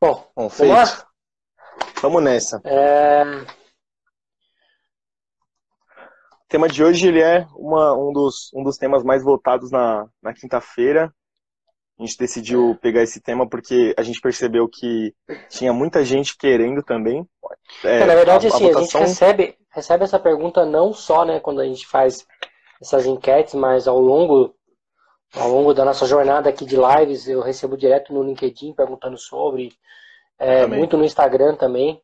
Bom, Bom feito. Vamos, lá? vamos nessa. É... O tema de hoje ele é uma, um, dos, um dos temas mais votados na, na quinta-feira. A gente decidiu pegar esse tema porque a gente percebeu que tinha muita gente querendo também. É, é, na verdade, a, assim, a, votação... a gente recebe, recebe essa pergunta não só né, quando a gente faz essas enquetes, mas ao longo, ao longo da nossa jornada aqui de lives, eu recebo direto no LinkedIn perguntando sobre, é, muito no Instagram também.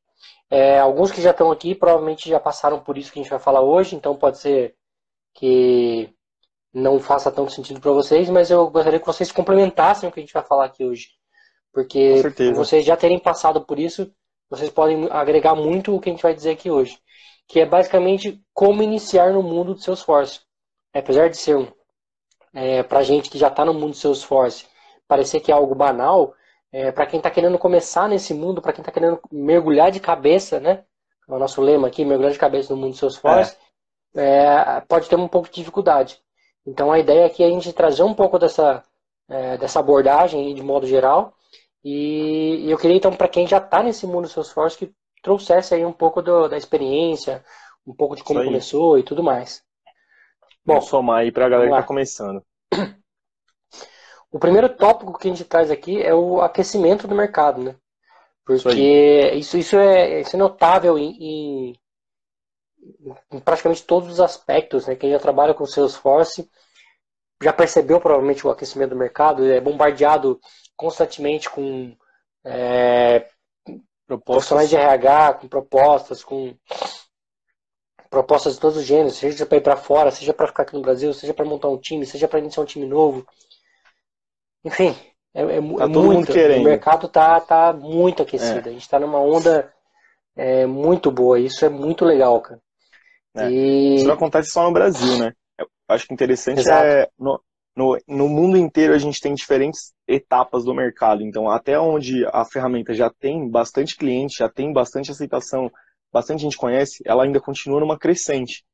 É, alguns que já estão aqui provavelmente já passaram por isso que a gente vai falar hoje, então pode ser que não faça tanto sentido para vocês, mas eu gostaria que vocês complementassem o que a gente vai falar aqui hoje. Porque vocês já terem passado por isso, vocês podem agregar muito o que a gente vai dizer aqui hoje. Que é basicamente como iniciar no mundo do Salesforce. Apesar de ser um, é, para gente que já está no mundo do Salesforce, parecer que é algo banal, é, para quem está querendo começar nesse mundo, para quem está querendo mergulhar de cabeça, né? É o nosso lema aqui, mergulhar de cabeça no mundo dos seus forces, é. é, pode ter um pouco de dificuldade. Então a ideia aqui é a gente trazer um pouco dessa, é, dessa abordagem de modo geral. E, eu queria então, para quem já está nesse mundo dos seus forces, que trouxesse aí um pouco do, da experiência, um pouco de como começou e tudo mais. Bom, Vamos somar aí para a galera que está começando. O primeiro tópico que a gente traz aqui é o aquecimento do mercado, né? Porque isso, isso, é, isso é notável em, em, em, praticamente todos os aspectos, né? Quem já trabalha com Salesforce já percebeu provavelmente o aquecimento do mercado, é bombardeado constantemente com é, profissionais de RH, com propostas, com propostas de todos os gêneros, seja para ir para fora, seja para ficar aqui no Brasil, seja para montar um time, seja para iniciar um time novo. Enfim, é, é, tá é muito. O mercado tá, tá muito aquecido. É. A gente está numa onda é, muito boa. Isso é muito legal, cara. É. E... Isso não acontece só no Brasil, né? Eu acho que interessante Exato. é. No, no, no mundo inteiro a gente tem diferentes etapas do mercado. Então, até onde a ferramenta já tem bastante cliente, já tem bastante aceitação, bastante gente conhece, ela ainda continua numa crescente.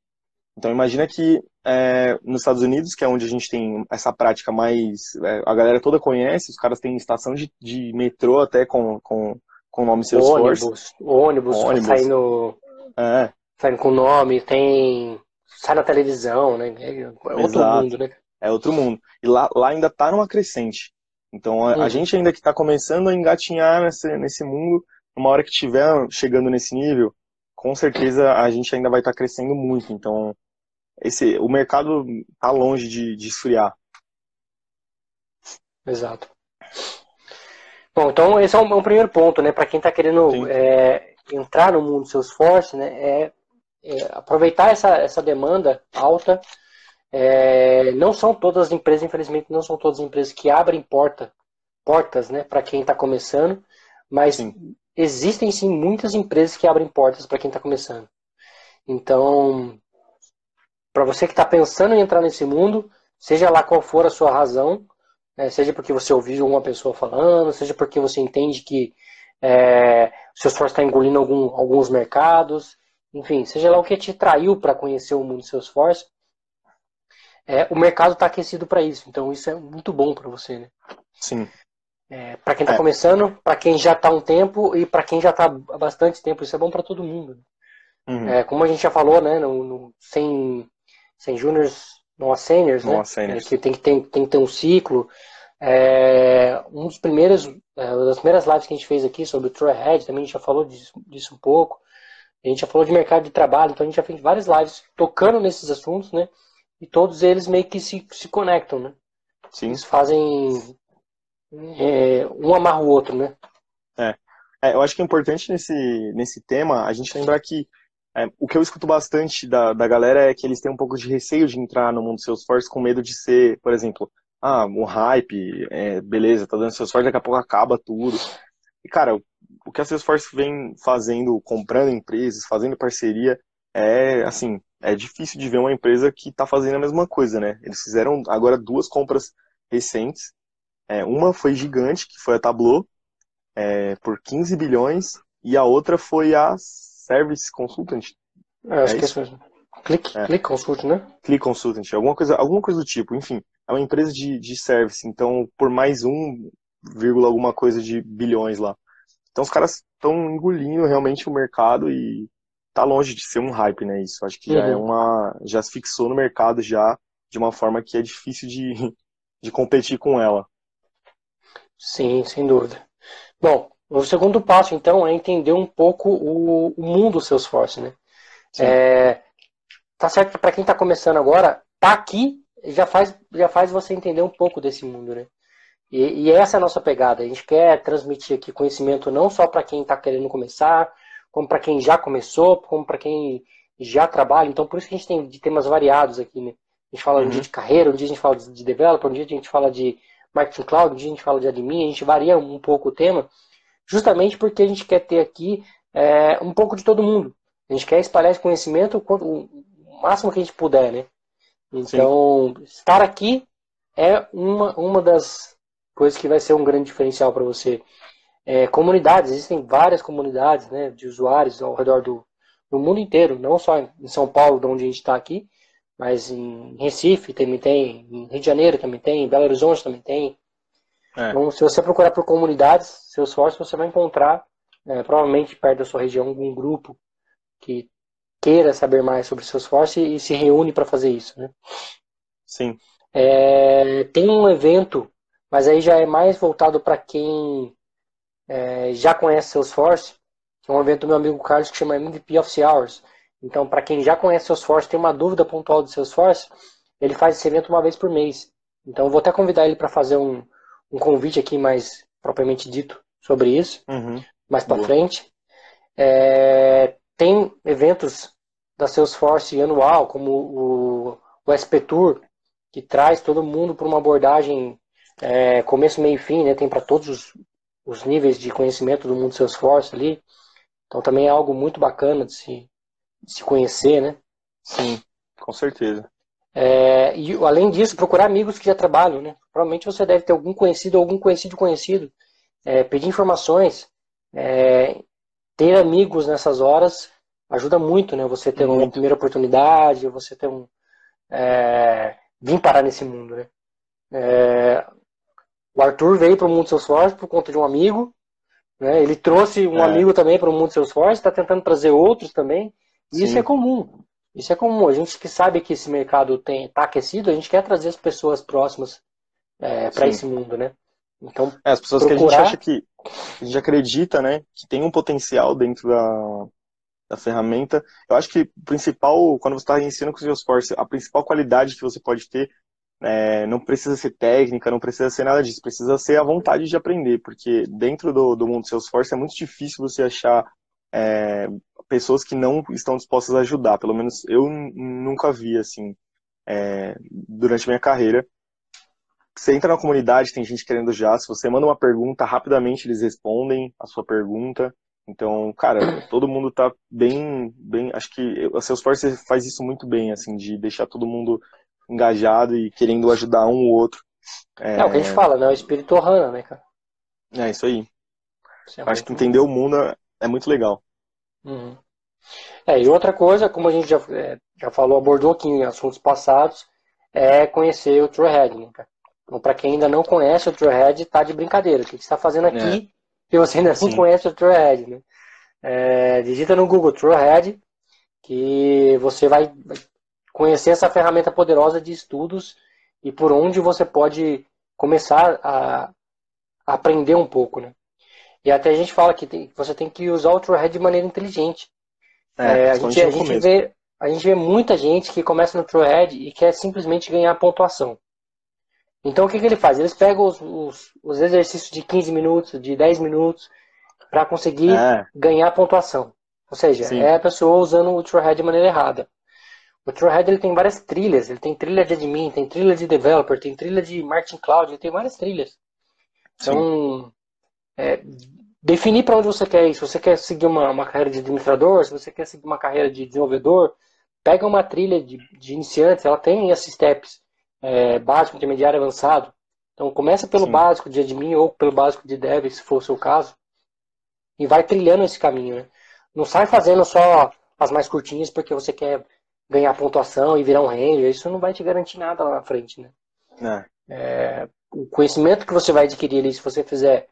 Então imagina que é, nos Estados Unidos, que é onde a gente tem essa prática mais. É, a galera toda conhece, os caras têm estação de, de metrô até com, com, com o nome Salesforce. Ônibus, ônibus, ônibus. saindo, é. saindo com nome, tem. sai na televisão, né? É outro Exato. mundo, né? É outro mundo. E lá, lá ainda tá numa crescente. Então a, a uhum. gente ainda que está começando a engatinhar nesse, nesse mundo, uma hora que estiver chegando nesse nível, com certeza a gente ainda vai estar tá crescendo muito. Então esse, o mercado está longe de, de esfriar. Exato. Bom, então esse é um, é um primeiro ponto, né? Para quem está querendo é, entrar no mundo do Salesforce, né? É, é aproveitar essa, essa demanda alta. É, não são todas as empresas, infelizmente, não são todas as empresas que abrem porta, portas, né? Para quem está começando, mas sim. Existem sim muitas empresas que abrem portas para quem está começando. Então, para você que está pensando em entrar nesse mundo, seja lá qual for a sua razão, né, seja porque você ouviu uma pessoa falando, seja porque você entende que é, o seu esforço está engolindo algum, alguns mercados, enfim, seja lá o que te traiu para conhecer o mundo do seu esforço, é, o mercado está aquecido para isso. Então isso é muito bom para você, né? Sim. É, para quem está é. começando, para quem já está um tempo e para quem já está há bastante tempo, isso é bom para todo mundo. Uhum. É, como a gente já falou, né, no, no, sem sem júniors, não há seniors, não né? Há seniors. É, que tem que, tem, tem que ter um ciclo. É, um dos primeiros, é, uma das primeiras lives que a gente fez aqui sobre o True Ahead, também a gente já falou disso, disso um pouco. A gente já falou de mercado de trabalho, então a gente já fez várias lives tocando nesses assuntos, né? E todos eles meio que se, se conectam, né? Sim. Eles fazem. É, um amarra o outro, né? É. é. Eu acho que é importante nesse, nesse tema a gente lembrar que é, o que eu escuto bastante da, da galera é que eles têm um pouco de receio de entrar no mundo do Salesforce com medo de ser, por exemplo, ah, um hype, é, beleza, tá dando Salesforce, daqui a pouco acaba tudo. E, cara, o que a Salesforce vem fazendo, comprando empresas, fazendo parceria, é, assim, é difícil de ver uma empresa que tá fazendo a mesma coisa, né? Eles fizeram agora duas compras recentes. É, uma foi gigante, que foi a Tableau, é, por 15 bilhões, e a outra foi a Service Consultant. É, acho é que isso? é isso mesmo. Click, é. Click Consultant, né? Click Consultant, alguma coisa, alguma coisa do tipo, enfim. É uma empresa de, de service, então por mais um vírgula alguma coisa de bilhões lá. Então os caras estão engolindo realmente o mercado e tá longe de ser um hype, né? Isso acho que já é uhum. é uma já se fixou no mercado já de uma forma que é difícil de, de competir com ela. Sim, sem dúvida. Bom, o segundo passo então é entender um pouco o, o mundo Salesforce, né? É, tá certo que para quem está começando agora, tá aqui já faz já faz você entender um pouco desse mundo, né? E, e essa é a nossa pegada. A gente quer transmitir aqui conhecimento não só para quem está querendo começar, como para quem já começou, como para quem já trabalha. Então, por isso que a gente tem de temas variados aqui, né? A gente fala uhum. um dia de carreira, um dia a gente fala de developer, um dia a gente fala de marketing cloud, um dia a gente fala de admin, a gente varia um pouco o tema, justamente porque a gente quer ter aqui é, um pouco de todo mundo. A gente quer espalhar esse conhecimento o máximo que a gente puder, né? Então, Sim. estar aqui é uma, uma das, coisa que vai ser um grande diferencial para você. É, comunidades, existem várias comunidades né, de usuários ao redor do, do mundo inteiro, não só em São Paulo, de onde a gente está aqui, mas em Recife também tem, em Rio de Janeiro também tem, em Belo Horizonte também tem. É. Então, se você procurar por comunidades, seus esforço, você vai encontrar, é, provavelmente perto da sua região, algum grupo que queira saber mais sobre seus esforço e, e se reúne para fazer isso. Né? Sim. É, tem um evento mas aí já é mais voltado para quem é, já conhece Salesforce, que é um evento do meu amigo Carlos que chama MVP of Hours. Então, para quem já conhece Salesforce, tem uma dúvida pontual de Salesforce, ele faz esse evento uma vez por mês. Então, eu vou até convidar ele para fazer um, um convite aqui mais propriamente dito sobre isso, uhum. mais para frente. É, tem eventos da Salesforce anual, como o, o SP Tour, que traz todo mundo para uma abordagem é, começo, meio e fim, né? Tem para todos os, os, níveis de conhecimento do mundo Salesforce ali. Então também é algo muito bacana de se, se conhecer, né? Sim, com certeza. É, e além disso, procurar amigos que já trabalham, né? Provavelmente você deve ter algum conhecido ou algum conhecido conhecido. É, pedir informações, é, ter amigos nessas horas ajuda muito, né? Você ter muito. uma primeira oportunidade, você ter um é, vir parar nesse mundo, né? É, o Arthur veio para o mundo Salesforce por conta de um amigo. Né? Ele trouxe um é. amigo também para o mundo Salesforce, está tentando trazer outros também. Isso é comum. Isso é comum. A gente que sabe que esse mercado está aquecido, a gente quer trazer as pessoas próximas é, para esse mundo, né? Então, é, as pessoas procurar... que a gente acha que a gente acredita, né, que tem um potencial dentro da, da ferramenta. Eu acho que o principal, quando você está ensinando com o Salesforce, a principal qualidade que você pode ter é, não precisa ser técnica, não precisa ser nada disso, precisa ser a vontade de aprender, porque dentro do, do mundo Salesforce é muito difícil você achar é, pessoas que não estão dispostas a ajudar. Pelo menos eu nunca vi assim é, durante minha carreira. Você entra na comunidade, tem gente querendo já. Se você manda uma pergunta, rapidamente eles respondem a sua pergunta. Então, cara, todo mundo tá bem, bem. Acho que a Salesforce faz isso muito bem, assim, de deixar todo mundo engajado e querendo ajudar um ou outro. É, é o que a gente fala, né? O espírito Ohana, né, cara? É isso aí. Isso é Acho que entender o mundo é, é muito legal. Uhum. É, e outra coisa, como a gente já, é, já falou, abordou aqui em assuntos passados, é conhecer o Truehead, né, cara? Então, para quem ainda não conhece o Truehead, tá de brincadeira. O que você está fazendo aqui é. que você ainda Sim. não conhece o Truehead, né? É, digita no Google Truehead que você vai conhecer essa ferramenta poderosa de estudos e por onde você pode começar a, aprender um pouco, né? E até a gente fala que tem, você tem que usar o TrueHead de maneira inteligente. É, é, a, gente, a, gente vê, a gente vê muita gente que começa no TrueHead e quer simplesmente ganhar pontuação. Então o que, que ele faz? Eles pegam os, os, os, exercícios de 15 minutos, de 10 minutos, para conseguir é. ganhar pontuação. Ou seja, Sim. é a pessoa usando o TrueHead de maneira errada. O Trailhead ele tem várias trilhas. Ele tem trilha de admin, tem trilha de developer, tem trilha de marketing cloud, ele tem várias trilhas. Então, é, definir para onde você quer ir. Se você quer seguir uma, uma, carreira de administrador, se você quer seguir uma carreira de desenvolvedor, pega uma trilha de, de iniciantes. Ela tem esses steps é, básico, intermediário, avançado. Então, começa pelo Sim. básico de admin ou pelo básico de dev, se for o seu caso, e vai trilhando esse caminho. Né? Não sai fazendo só as mais curtinhas porque você quer ganhar pontuação e virar um ranger, isso não vai te garantir nada lá na frente, né? É. É, o conhecimento que você vai adquirir ali, se você fizer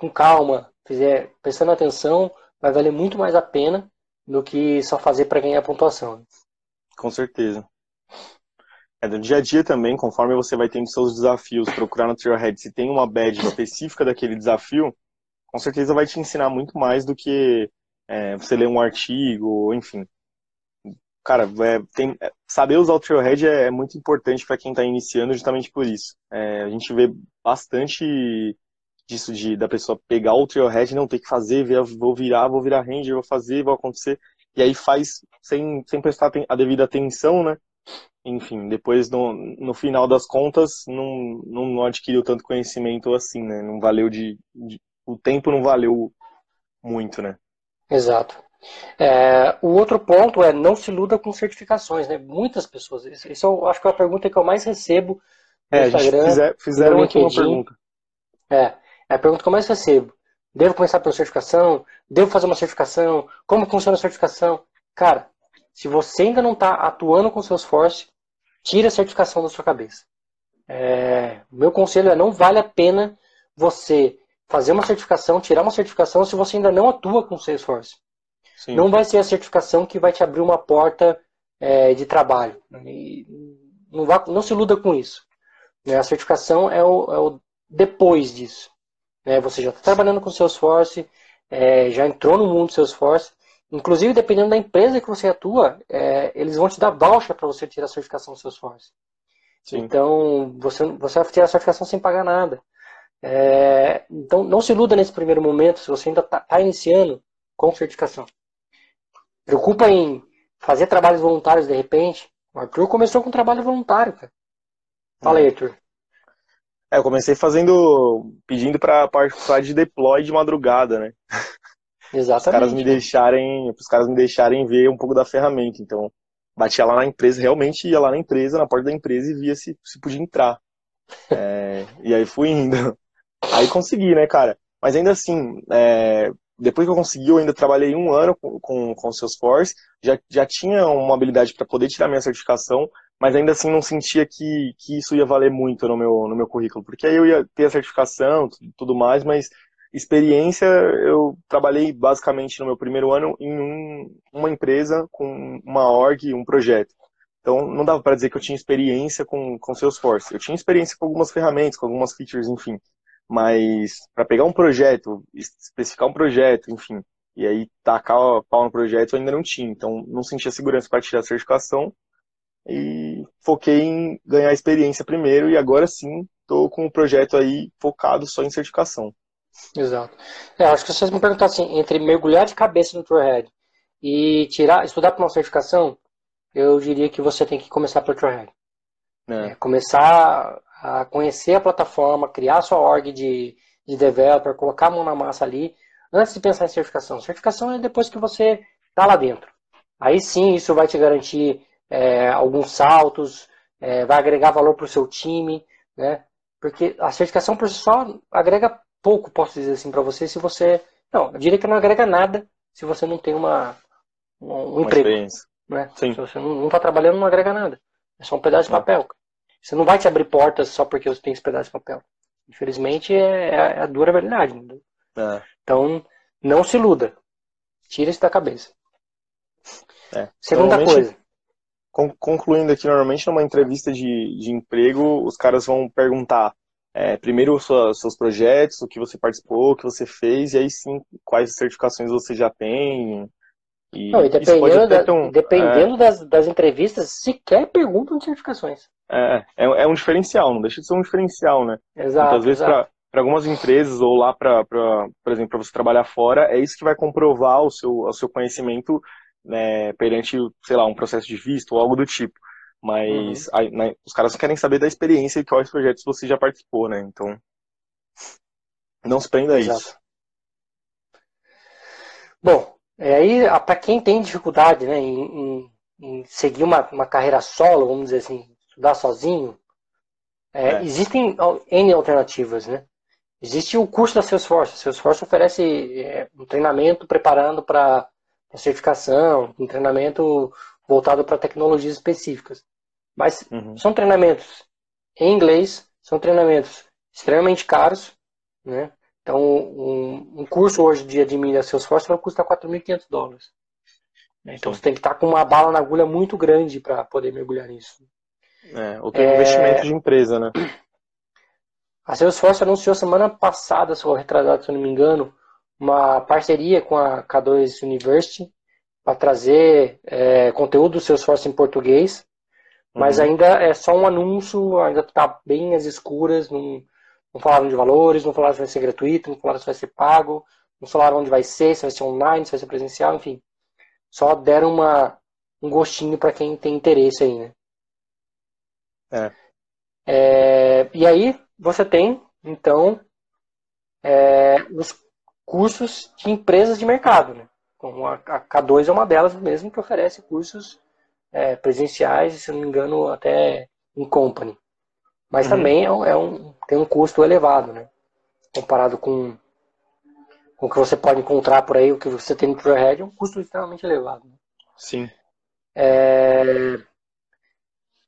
com calma, fizer prestando atenção, vai valer muito mais a pena do que só fazer para ganhar pontuação. Com certeza. É, no dia a dia também, conforme você vai tendo seus desafios, procurar no Trailhead se tem uma badge específica daquele desafio, com certeza vai te ensinar muito mais do que é, você ler um artigo, enfim. Cara, é, tem, é, saber usar o Trailhead é, é muito importante para quem está iniciando justamente por isso. É, a gente vê bastante disso de da pessoa pegar o Trailhead, não ter que fazer, vou virar, vou virar ranger, vou fazer, vou acontecer, e aí faz sem, sem prestar a devida atenção, né? enfim, depois no, no final das contas não, não adquiriu tanto conhecimento assim, né? Não valeu de, de o tempo não valeu muito, né? Exato. É, o outro ponto é não se iluda com certificações, né? Muitas pessoas, isso eu acho que é a pergunta que eu mais recebo no é, Instagram. Fizer, fizeram aqui uma pergunta. É, é a pergunta que eu mais recebo. Devo começar pela certificação? Devo fazer uma certificação? Como funciona a certificação? Cara, se você ainda não está atuando com seus force, tire a certificação da sua cabeça. É, meu conselho é não vale a pena você fazer uma certificação, tirar uma certificação se você ainda não atua com Salesforce. Sim. Não vai ser a certificação que vai te abrir uma porta é, de trabalho. E não, vá, não se iluda com isso. Né? A certificação é o, é o depois disso. Né? Você já está trabalhando com Salesforce, é, já entrou no mundo do Salesforce, Inclusive, dependendo da empresa que você atua, é, eles vão te dar voucher para você tirar a certificação do Salesforce. Sim. Então, você, você vai tirar a certificação sem pagar nada. É, então, não se iluda nesse primeiro momento, se você ainda está tá iniciando com certificação. Preocupa em fazer trabalhos voluntários de repente. O Arthur começou com trabalho voluntário, cara. Fala aí, Arthur. É, eu comecei fazendo, pedindo para participar de deploy de madrugada, né? Exatamente. Os caras me deixarem, os caras me deixarem ver um pouco da ferramenta. Então, batia lá na empresa, realmente ia lá na empresa, na porta da empresa e via se, se podia entrar. É, e aí fui indo. Aí consegui, né, cara? Mas ainda assim, é, depois que eu consegui, eu ainda trabalhei um ano com, com, com o Salesforce, já, já tinha uma habilidade para poder tirar minha certificação, mas ainda assim não sentia que, que isso ia valer muito no meu, no meu currículo, porque aí eu ia ter a certificação, tudo mais, mas Experiência, eu trabalhei basicamente no meu primeiro ano em um, uma empresa com uma org, um projeto. Então, não dava para dizer que eu tinha experiência com, com Salesforce. Eu tinha experiência com algumas ferramentas, com algumas features, enfim. Mas para pegar um projeto, especificar um projeto, enfim, e aí tacar a pau no projeto, eu ainda não tinha. Então, não sentia segurança para tirar a certificação e foquei em ganhar experiência primeiro e agora sim estou com o projeto aí focado só em certificação. Exato. É, acho que se vocês me perguntar assim, entre mergulhar de cabeça no Trailhead e tirar, estudar para uma certificação, eu diria que você tem que começar pelo Trailhead. É. É, começar a conhecer a plataforma, criar sua org de, de developer, colocar a mão na massa ali, antes de pensar em certificação. Certificação é depois que você está lá dentro. Aí sim, isso vai te garantir é, alguns saltos, é, vai agregar valor para o seu time, né? Porque a certificação por si só agrega pouco, posso dizer assim, para você, se você. Não, eu diria que não agrega nada se você não tem uma, um, um emprego. Né? Sim. Se você não está trabalhando, não agrega nada. É só um pedaço de papel. Você não vai te abrir portas só porque você tem esse pedaço de papel. Infelizmente, é, é a dura verdade. É. Então, não se iluda. Tira isso da cabeça. É. Segunda coisa. Concluindo aqui, normalmente numa entrevista de, de emprego, os caras vão perguntar é, primeiro sua, seus projetos, o que você participou, o que você fez, e aí sim quais certificações você já tem. E, Não, e dependendo, da, um, dependendo é, das, das entrevistas, sequer perguntam de certificações. É, é, é, um diferencial, não deixa de ser um diferencial, né? Exato. Muitas vezes para algumas empresas ou lá para, por exemplo, para você trabalhar fora, é isso que vai comprovar o seu, o seu conhecimento né, perante, sei lá, um processo de visto ou algo do tipo. Mas uhum. aí, né, os caras querem saber da experiência e quais projetos você já participou, né? Então, não se prenda a isso. Bom, é, aí para quem tem dificuldade né, em, em, em, seguir uma, uma carreira solo, vamos dizer assim, estudar sozinho, é, é. existem N alternativas, né? Existe o curso da Salesforce. A Salesforce oferece é, um treinamento preparando para certificação, um treinamento voltado para tecnologias específicas. Mas uhum. são treinamentos em inglês, são treinamentos extremamente caros, né? Então, um, um curso hoje de admin da Salesforce vai custar 4.500 dólares. Então, Sim. você tem que estar com uma bala na agulha muito grande para poder mergulhar nisso. É, ou tem é... investimento de empresa, né? A Salesforce anunciou semana passada, se eu retrasado, se eu não me engano, uma parceria com a K2 University para trazer é, conteúdo do Salesforce em português, mas uhum. ainda é só um anúncio, ainda está bem às escuras, não, não falaram de valores, não falaram se vai ser gratuito, não falaram se vai ser pago, não falaram onde vai ser, se vai ser online, se vai ser presencial, enfim. Só deram uma, um gostinho para quem tem interesse aí, né? É. é. E aí você tem, então, é, os cursos de empresas de mercado, né? Como a, a K2 é uma delas mesmo que oferece cursos é, presenciais, se não me engano, até em company. Mas uhum. também é um, é um, tem um custo elevado, né? Comparado com, com o que você pode encontrar por aí, o que você tem no Trailhead, é um custo extremamente elevado. Né? Sim. É...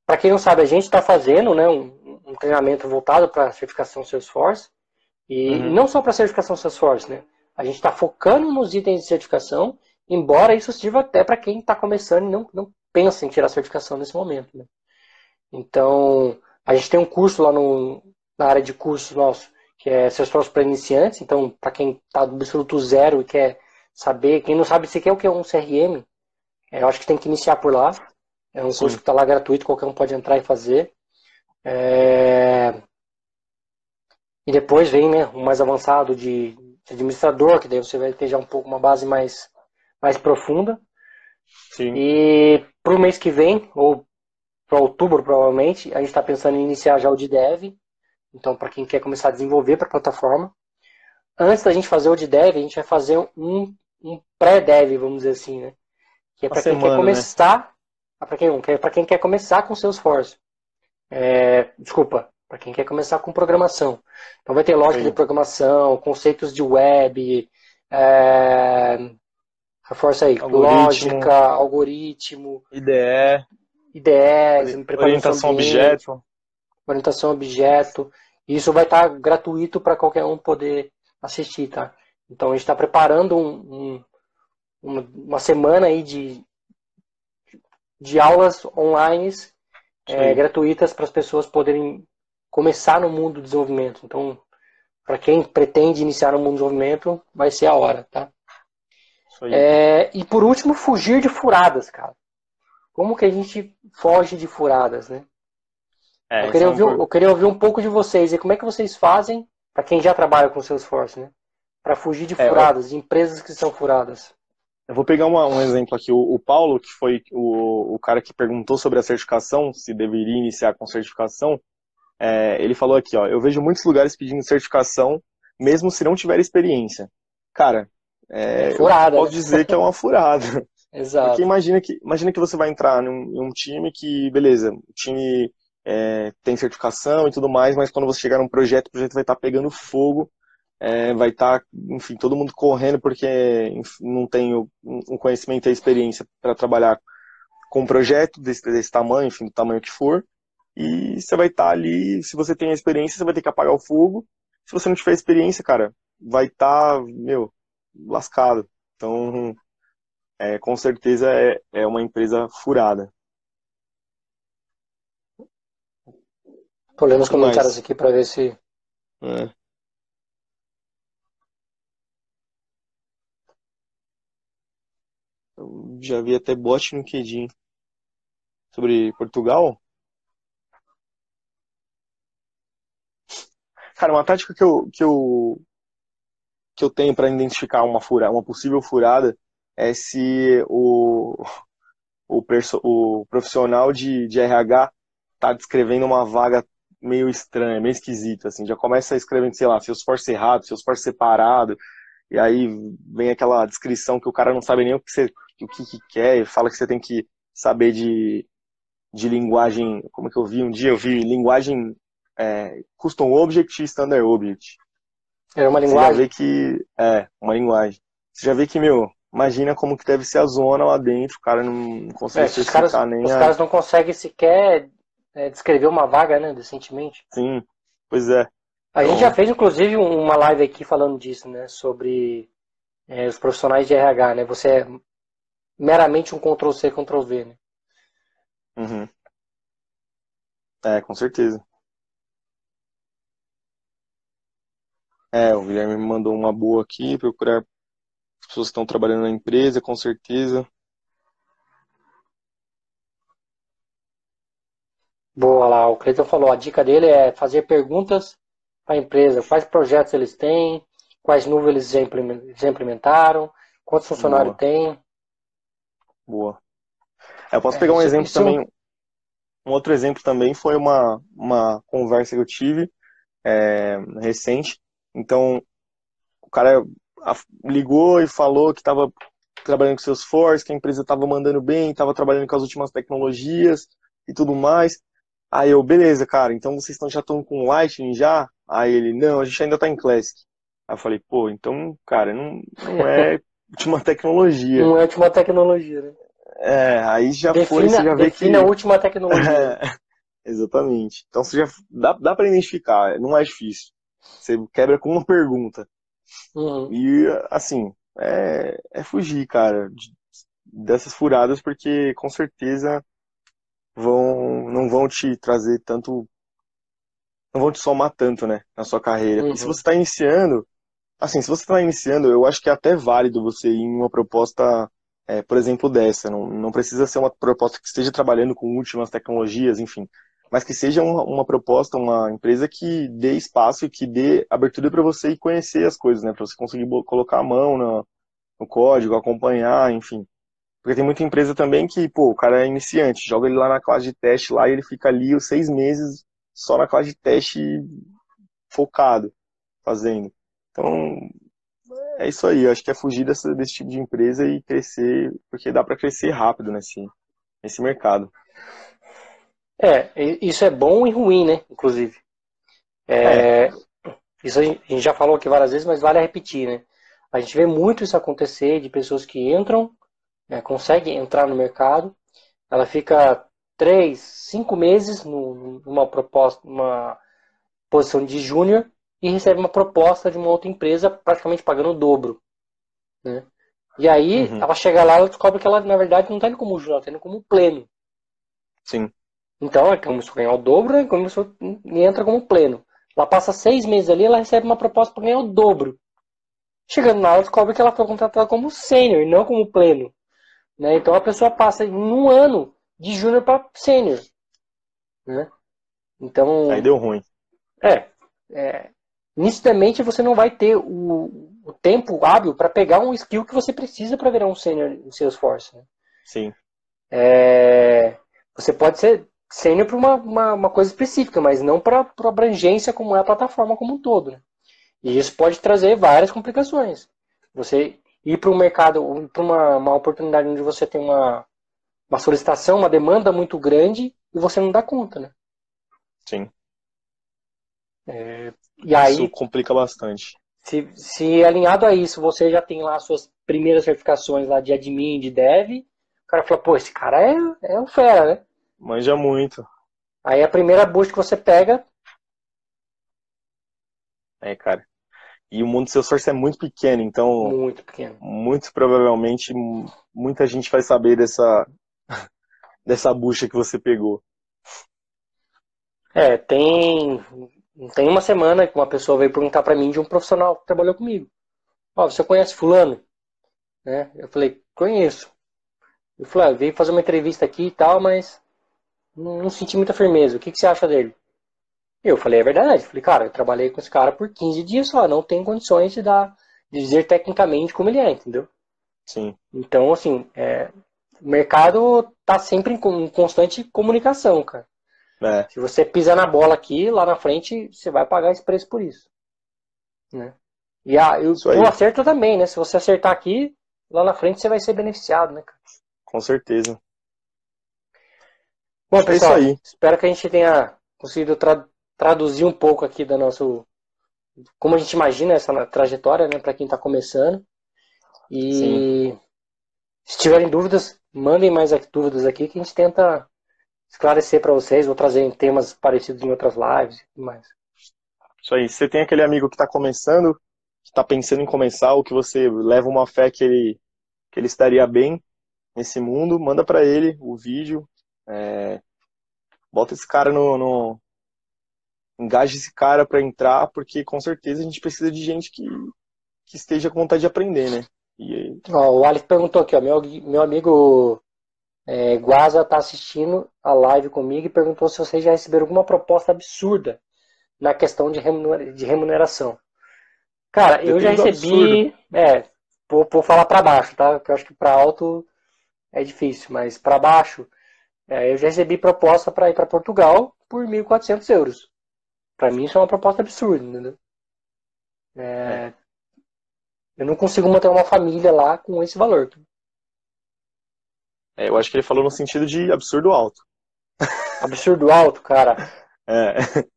Para quem não sabe, a gente está fazendo né, um, um, treinamento voltado para a certificação Salesforce. E, uhum. não só para certificação Salesforce, né? A gente está focando nos itens de certificação, embora isso sirva até para quem está começando e não, não pensa em tirar a certificação nesse momento. Né? Então, a gente tem um curso lá no, na área de cursos nosso, que é Salesforce para iniciantes. Então, para quem está do absoluto zero e quer saber, quem não sabe sequer o que é um CRM, é, eu acho que tem que iniciar por lá. É um Sim. curso que está lá gratuito, qualquer um pode entrar e fazer. É... E depois vem né, um mais avançado de administrador, que daí você vai ter já um pouco uma base mais, mais profunda. Sim. E para o mês que vem, ou para outubro provavelmente, a gente está pensando em iniciar já o de dev. Então, para quem quer começar a desenvolver para a plataforma. Antes da gente fazer o de dev, a gente vai fazer um, um pré-dev, vamos dizer assim, né? Que é para quem quer né? começar. Né? Para quem, para quem quer começar com Salesforce. É, desculpa, para quem quer começar com programação. Então vai ter lógica Sim. de programação, conceitos de web, é, reforça aí, algoritmo, lógica, algoritmo, IDE, IDE, orientação objeto, orientação objeto. Isso vai estar gratuito para qualquer um poder assistir, tá? Então a gente está preparando um, um, uma, uma semana aí de, de aulas online é, gratuitas para as pessoas poderem começar no mundo do desenvolvimento. Então, para quem pretende iniciar no mundo do desenvolvimento, vai ser a hora, tá? É, e por último, fugir de furadas, cara. Como que a gente foge de furadas, né? É, eu, queria é ouvir, eu queria ouvir um pouco de vocês. E como é que vocês fazem, para quem já trabalha com Salesforce, né? Para fugir de furadas, é, eu... de empresas que são furadas. Eu vou pegar uma, um exemplo aqui. O, o, Paulo, que foi o, o cara que perguntou sobre a certificação, se deveria iniciar com certificação, é, ele falou aqui, ó, eu vejo muitos lugares pedindo certificação, mesmo se não tiver experiência. Cara, é, furada, posso né? dizer que é uma furada. Exato. Porque imagina que, imagina que você vai entrar num, num time que, beleza, o time é, tem certificação e tudo mais, mas quando você chegar num projeto, o projeto vai estar tá pegando fogo, é, vai estar, tá, enfim, todo mundo correndo porque enfim, não tem o, um conhecimento e a experiência para trabalhar com um projeto desse, desse tamanho, enfim, do tamanho que for. E você vai estar tá ali, se você tem a experiência, você vai ter que apagar o fogo. Se você não tiver experiência, cara, vai estar, tá, meu, lascado. Então, é, com certeza é, é uma empresa furada. Tô lendo os comentários aqui para ver se. É. Eu já vi até bot no LinkedIn sobre Portugal. Cara, uma tática que eu, que eu, que eu tenho para identificar uma, fura, uma possível furada é se o, o, perso, o profissional de, de RH tá descrevendo uma vaga meio estranha, meio esquisita, assim, já começa escrevendo, sei lá, seus forços errados, seus forços separado, e aí vem aquela descrição que o cara não sabe nem o que, você, o que, que quer, e fala que você tem que saber de, de linguagem, como que eu vi? Um dia, eu vi linguagem é, Custom Object e Standard Object. É uma linguagem? Você já vê que. É, uma linguagem. Você já vê que, meu, imagina como que deve ser a zona lá dentro, o cara não consegue é, especificar caras, nem. Os a... caras não conseguem sequer é, descrever uma vaga, né, decentemente. Sim, pois é. A gente já fez, inclusive, uma live aqui falando disso, né? Sobre é, os profissionais de RH, né? Você é meramente um Ctrl-C, Ctrl-V, né? Uhum. É, com certeza. É, o Guilherme me mandou uma boa aqui, procurar pessoas que estão trabalhando na empresa, com certeza. Boa lá, o Cleiton falou, a dica dele é fazer perguntas para a empresa, quais projetos eles têm, quais nuvens eles já implementaram, quantos funcionários tem. Boa. É, eu posso é, pegar um exemplo isso... também, um outro exemplo também foi uma, uma conversa que eu tive é, recente. Então, o cara ligou e falou que estava trabalhando com seus force, que a empresa estava mandando bem, estava trabalhando com as últimas tecnologias e tudo mais. Aí eu, beleza, cara, então vocês estão, já estão com Lightning já? Aí ele, não, a gente ainda está em Classic. Aí eu falei, pô, então, cara, não, não é última tecnologia. Não é última tecnologia, né? É, aí já defina, foi, você já vê que... a última tecnologia. É, exatamente. Então você já dá, dá para identificar, não é difícil. Você quebra com uma pergunta. Uhum. E, assim, é, é fugir, cara, dessas furadas, porque com certeza vão não vão te trazer tanto não vão te somar tanto, né, na sua carreira. Uhum. E se você está iniciando, assim, se você está iniciando, eu acho que é até válido você ir em uma proposta, é, por exemplo, dessa. Não, não precisa ser uma proposta que esteja trabalhando com últimas tecnologias, enfim, mas que seja uma, uma proposta, uma empresa que dê espaço e que dê abertura para você conhecer as coisas, né, para você conseguir colocar a mão no, no código, acompanhar, enfim. Porque tem muita empresa também que, pô, o cara é iniciante, joga ele lá na classe de teste lá e ele fica ali os seis meses só na classe de teste focado, fazendo. Então, é isso aí. Eu acho que é fugir dessa, desse tipo de empresa e crescer, porque dá para crescer rápido nesse, nesse mercado. É, isso é bom e ruim, né? Inclusive. É, é. Isso a gente já falou aqui várias vezes, mas vale repetir, né? A gente vê muito isso acontecer de pessoas que entram é, consegue entrar no mercado, ela fica três, cinco meses numa proposta, uma posição de júnior e recebe uma proposta de uma outra empresa praticamente pagando o dobro. Né? E aí uhum. ela chega lá e descobre que ela na verdade não está indo como júnior, ela está indo como pleno. Sim. Então ela começou a ganhar o dobro e, começou, e entra como pleno. Ela passa seis meses ali, ela recebe uma proposta para ganhar o dobro. Chegando lá, ela descobre que ela foi contratada como sênior e não como pleno. Né? Então a pessoa passa em um ano de júnior para sênior. Né? Então. Aí deu ruim. É. é nitidamente você não vai ter o, o tempo hábil para pegar um skill que você precisa para virar um sênior em Salesforce. Né? Sim. É, você pode ser sênior para uma, uma, uma, coisa específica, mas não para abrangência como é a plataforma como um todo. Né? E isso pode trazer várias complicações. Você ir para um mercado, para uma, uma oportunidade onde você tem uma, uma solicitação, uma demanda muito grande e você não dá conta, né? Sim. É, e aí, isso complica bastante. Se, se alinhado a isso, você já tem lá suas primeiras certificações lá de admin, de dev, o cara fala, pô, esse cara é, é um fera, né? Manja muito. Aí a primeira boost que você pega. É, cara. E o mundo do Salesforce é muito pequeno, então. Muito pequeno. Muito provavelmente muita gente vai saber dessa, dessa bucha que você pegou. É, tem. Tem uma semana que uma pessoa veio perguntar para mim de um profissional que trabalhou comigo. Ó, oh, você conhece fulano? Né? Eu falei, conheço. Eu falei, ah, veio fazer uma entrevista aqui e tal, mas não, não senti muita firmeza. O que, que você acha dele? Eu falei, é verdade. Falei, cara, eu trabalhei com esse cara por 15 dias só, não tenho condições de dar, de dizer tecnicamente como ele é, entendeu? Sim. Então, assim, é, o mercado tá sempre em constante comunicação, cara. É. Se você pisar na bola aqui, lá na frente, você vai pagar esse preço por isso. Né? E a, eu, o acerto também, né? Se você acertar aqui, lá na frente você vai ser beneficiado, né, cara? Com certeza. Bom, é pessoal, é espero que a gente tenha conseguido tra traduzir um pouco aqui da nosso como a gente imagina essa trajetória, né, para quem está começando. E Sim. se tiverem dúvidas, mandem mais dúvidas aqui que a gente tenta esclarecer para vocês, ou trazer temas parecidos em outras lives e mais. Isso aí. Você tem aquele amigo que está começando, que está pensando em começar, ou que você leva uma fé que ele, que ele estaria bem nesse mundo, manda para ele o vídeo. É, bota esse cara no, no engaje esse cara para entrar, porque com certeza a gente precisa de gente que, que esteja com vontade de aprender, né? E ó, o Alex perguntou aqui, ó, meu, meu amigo é, Guaza tá assistindo a live comigo e perguntou se vocês já receberam alguma proposta absurda na questão de remuneração. Cara, Depende eu já recebi, é, vou, vou falar para baixo, tá? Porque eu acho que para alto é difícil, mas para baixo, eu já recebi proposta para ir para Portugal por 1.400 euros. Para mim isso é uma proposta absurda, entendeu? É, é. Eu não consigo manter uma família lá com esse valor. É, eu acho que ele falou no sentido de absurdo alto. Absurdo alto, cara. É. Se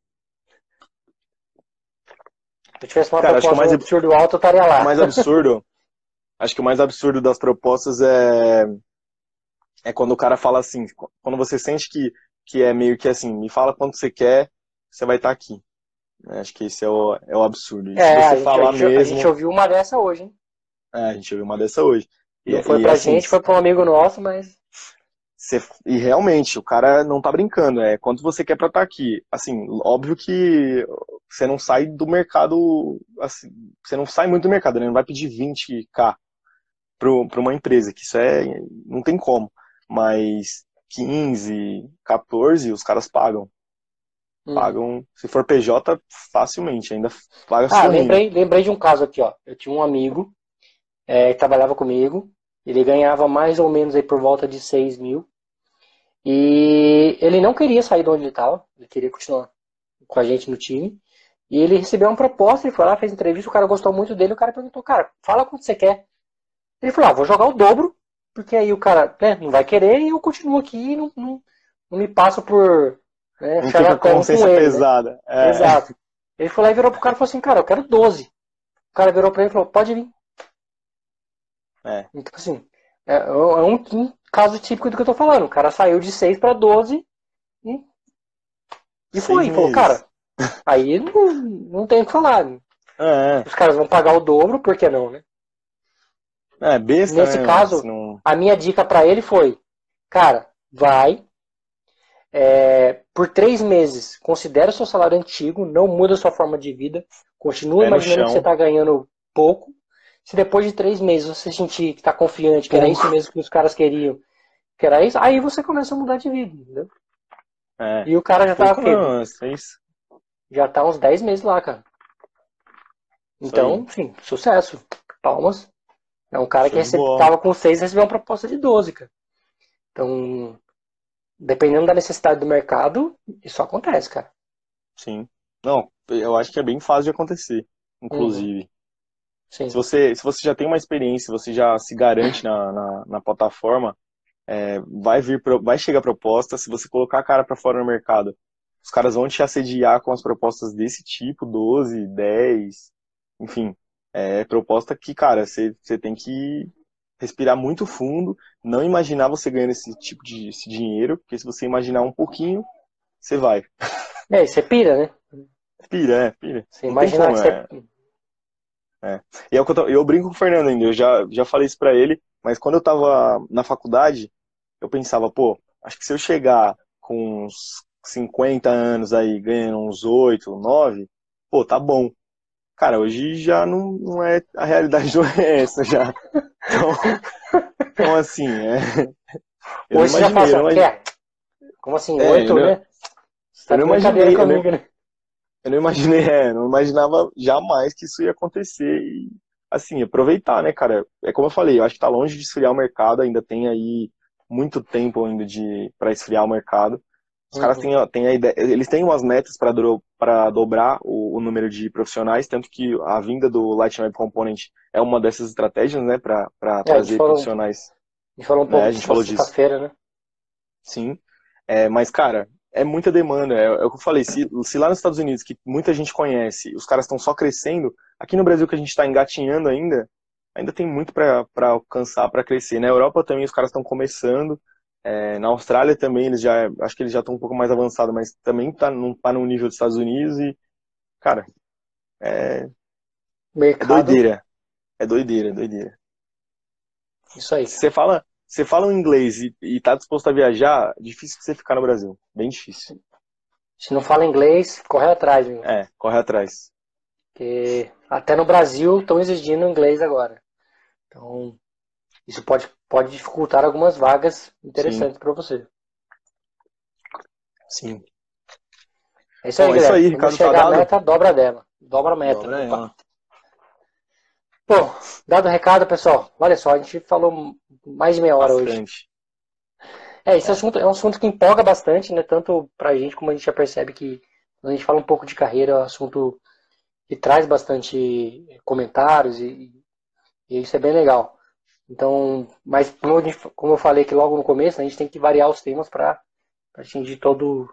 eu tivesse uma cara, proposta mais absurdo alto, eu estaria lá. O mais absurdo, acho que o mais absurdo das propostas é é quando o cara fala assim, quando você sente que, que é meio que assim, me fala quanto você quer, você vai estar tá aqui. Acho que esse é o, é o absurdo. E é, a gente, falar a, gente, mesmo... a gente ouviu uma dessa hoje, hein? É, a gente ouviu uma dessa hoje. E, não foi e, pra assim, gente, foi pra um amigo nosso, mas. Você, e realmente, o cara não tá brincando, é quanto você quer pra estar tá aqui. Assim, óbvio que você não sai do mercado, assim, você não sai muito do mercado, né? Não vai pedir 20k para uma empresa, que isso é, não tem como. Mas 15, 14, os caras pagam. Hum. Pagam, se for PJ, facilmente, ainda paga Ah, lembrei, lembrei de um caso aqui, ó. Eu tinha um amigo é, que trabalhava comigo, ele ganhava mais ou menos aí por volta de 6 mil. E ele não queria sair de onde ele estava, ele queria continuar com a gente no time. E ele recebeu uma proposta, ele foi lá, fez entrevista, o cara gostou muito dele, o cara perguntou, cara, fala quanto você quer. Ele falou, ah, vou jogar o dobro, porque aí o cara né, não vai querer e eu continuo aqui e não, não, não me passo por né, não fica consciência ele, né? pesada. Né? É. Exato. Ele foi lá e virou pro cara e falou assim, cara, eu quero 12. O cara virou pra ele e falou, pode vir. É. Então, assim, é, é um, um, caso típico do que eu tô falando. O cara saiu de 6 para 12 e, e foi. Falou, cara, aí não, não tem o que falar. É. Os caras vão pagar o dobro, por que não, né? É, besta, Nesse né, caso, não... a minha dica para ele foi, cara, vai, é, por três meses, considera o seu salário antigo, não muda a sua forma de vida, continua imaginando que você está ganhando pouco. Se depois de três meses você sentir que está confiante, que era isso mesmo que os caras queriam, que era isso, aí você começa a mudar de vida, entendeu? É. E o cara já tá não, é Já tá uns 10 meses lá, cara. Então, sim, sucesso. Palmas. É um cara que recebe, tava com 6 recebeu uma proposta de 12, cara. Então, dependendo da necessidade do mercado, isso acontece, cara. Sim. Não, eu acho que é bem fácil de acontecer, inclusive. Uhum. Sim. Se, você, se você já tem uma experiência, você já se garante na, na, na plataforma, é, vai vir vai chegar proposta, se você colocar a cara para fora no mercado, os caras vão te assediar com as propostas desse tipo, 12, 10, enfim. É proposta que, cara, você, você tem que respirar muito fundo, não imaginar você ganhando esse tipo de esse dinheiro, porque se você imaginar um pouquinho, você vai. É, você pira, né? Pira, é, pira. Você imagina que você... É. é. E é o que eu, tô, eu brinco com o Fernando ainda, eu já, já falei isso pra ele, mas quando eu tava na faculdade, eu pensava, pô, acho que se eu chegar com uns 50 anos aí, ganhando uns 8, 9, pô, tá bom. Cara, hoje já não, não é. A realidade não é essa já. Então, então assim, é. Eu hoje já passa, quer? Como assim? É, oito, né? Você tá eu não imaginei. Comigo, eu, não, né? eu não imaginei, é, não imaginava jamais que isso ia acontecer. E, assim, aproveitar, né, cara? É como eu falei, eu acho que tá longe de esfriar o mercado, ainda tem aí muito tempo ainda de para esfriar o mercado. Os caras têm, uhum. têm a ideia, eles têm umas metas para do, dobrar o, o, número de profissionais, tanto que a vinda do Light Web Component é uma dessas estratégias, né, para é, trazer falou, profissionais. A gente falou um pouco é, a gente falou disso. feira né? Sim, é, mas cara, é muita demanda. É, é, o que eu falei, se, se lá nos Estados Unidos, que muita gente conhece, os caras estão só crescendo, aqui no Brasil que a gente está engatinhando ainda, ainda tem muito para alcançar, para crescer. Na Europa também os caras estão começando. É, na Austrália também, eles já, acho que eles já estão um pouco mais avançados, mas também está num, tá no nível dos Estados Unidos e, cara, é, Mercado. é doideira. É doideira, é doideira. Isso aí. Se você fala, você fala um inglês e, e tá disposto a viajar, difícil você ficar no Brasil. Bem difícil. Se não fala inglês, corre atrás, meu. É, corre atrás. Porque até no Brasil estão exigindo inglês agora. Então, isso pode, pode dificultar algumas vagas interessantes para você. Sim. É isso aí, Bom, é isso aí, Ricardo chegar a Tadado. meta, dobra dela. Dobra a meta. Dobra ela. Bom, dado o recado, pessoal. Olha só, a gente falou mais de meia hora hoje. Bastante. É, esse assunto é um assunto que empolga bastante, né? Tanto pra gente como a gente já percebe que quando a gente fala um pouco de carreira, é um assunto que traz bastante comentários e, e isso é bem legal. Então, mas como, gente- como eu falei que logo no começo, a gente tem que variar os temas para atingir todo,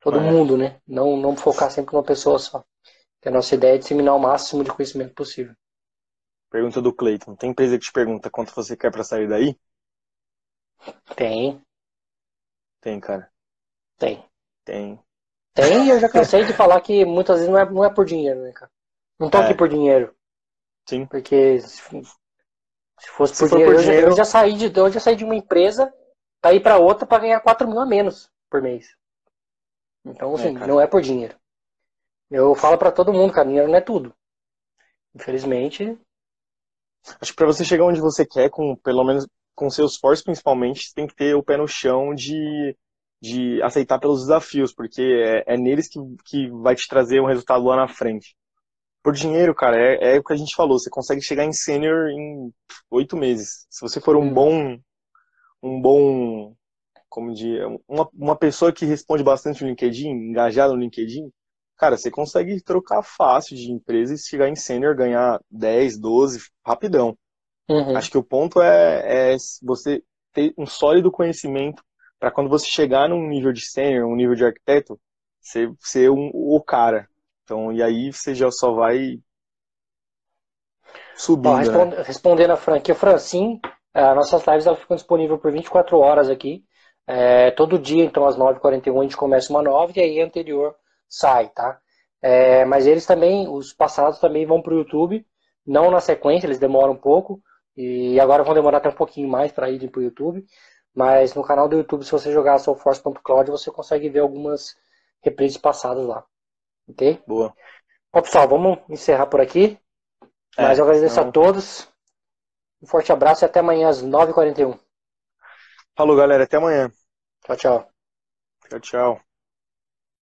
todo mundo, né? Não, não focar sempre numa pessoa só. Que a nossa ideia é disseminar o máximo de conhecimento possível. Pergunta do Cleiton. Tem empresa que te pergunta quanto você quer pra sair daí? Tem, Tem, cara. tem. Tem. Tem, e eu já cansei de falar que muitas vezes não é, não é por dinheiro, né, cara? Não tô É. aqui por dinheiro. Sim. Porque se, se fosse Se por for dinheiro, por eu, dinheiro- eu já saí de, eu já saí de uma empresa pra ir pra outra pra ganhar 4 mil a menos por mês. Então, assim, cara. não é por dinheiro. Eu falo pra todo mundo, cara, dinheiro não é tudo. Infelizmente, Acho que pra você chegar onde você quer, com pelo menos com seu esforço principalmente, você tem que ter o pé no chão de, de aceitar pelos desafios, porque é, é neles que, que vai te trazer um resultado lá na frente. Por dinheiro, cara, é, é o que a gente falou, você consegue chegar em sênior em oito meses. Se você for um Hum. bom, um bom, como dizer, uma, uma pessoa que responde bastante no LinkedIn, engajada no LinkedIn, cara, você consegue trocar fácil de empresa e chegar em sênior, ganhar 10, 12, rapidão. uhum, Acho que o ponto é, é você ter um sólido conhecimento para quando você chegar num nível de sênior, um nível de arquiteto, você ser um, o cara. Então, e aí você já só vai Bom, subindo, né? responde- respondendo a Fran aqui, a Fran, sim, as nossas lives elas ficam disponíveis por 24 horas aqui. É, todo dia, então, às 9h41 a gente começa uma nova e aí a anterior sai, tá? É, mas eles também, os passados também vão pro YouTube, não na sequência, eles demoram um pouco, e agora vão demorar até um pouquinho mais para irem pro YouTube. Mas no canal do YouTube, se você jogar soulforce.cloud, você consegue ver algumas reprises passadas lá. Ok? Boa. Bom, pessoal, vamos encerrar por aqui. É, Mas eu agradeço então- a todos. Um forte abraço e até amanhã às 9h41. Falou, galera. Até amanhã. Tchau, tchau. Tchau, tchau.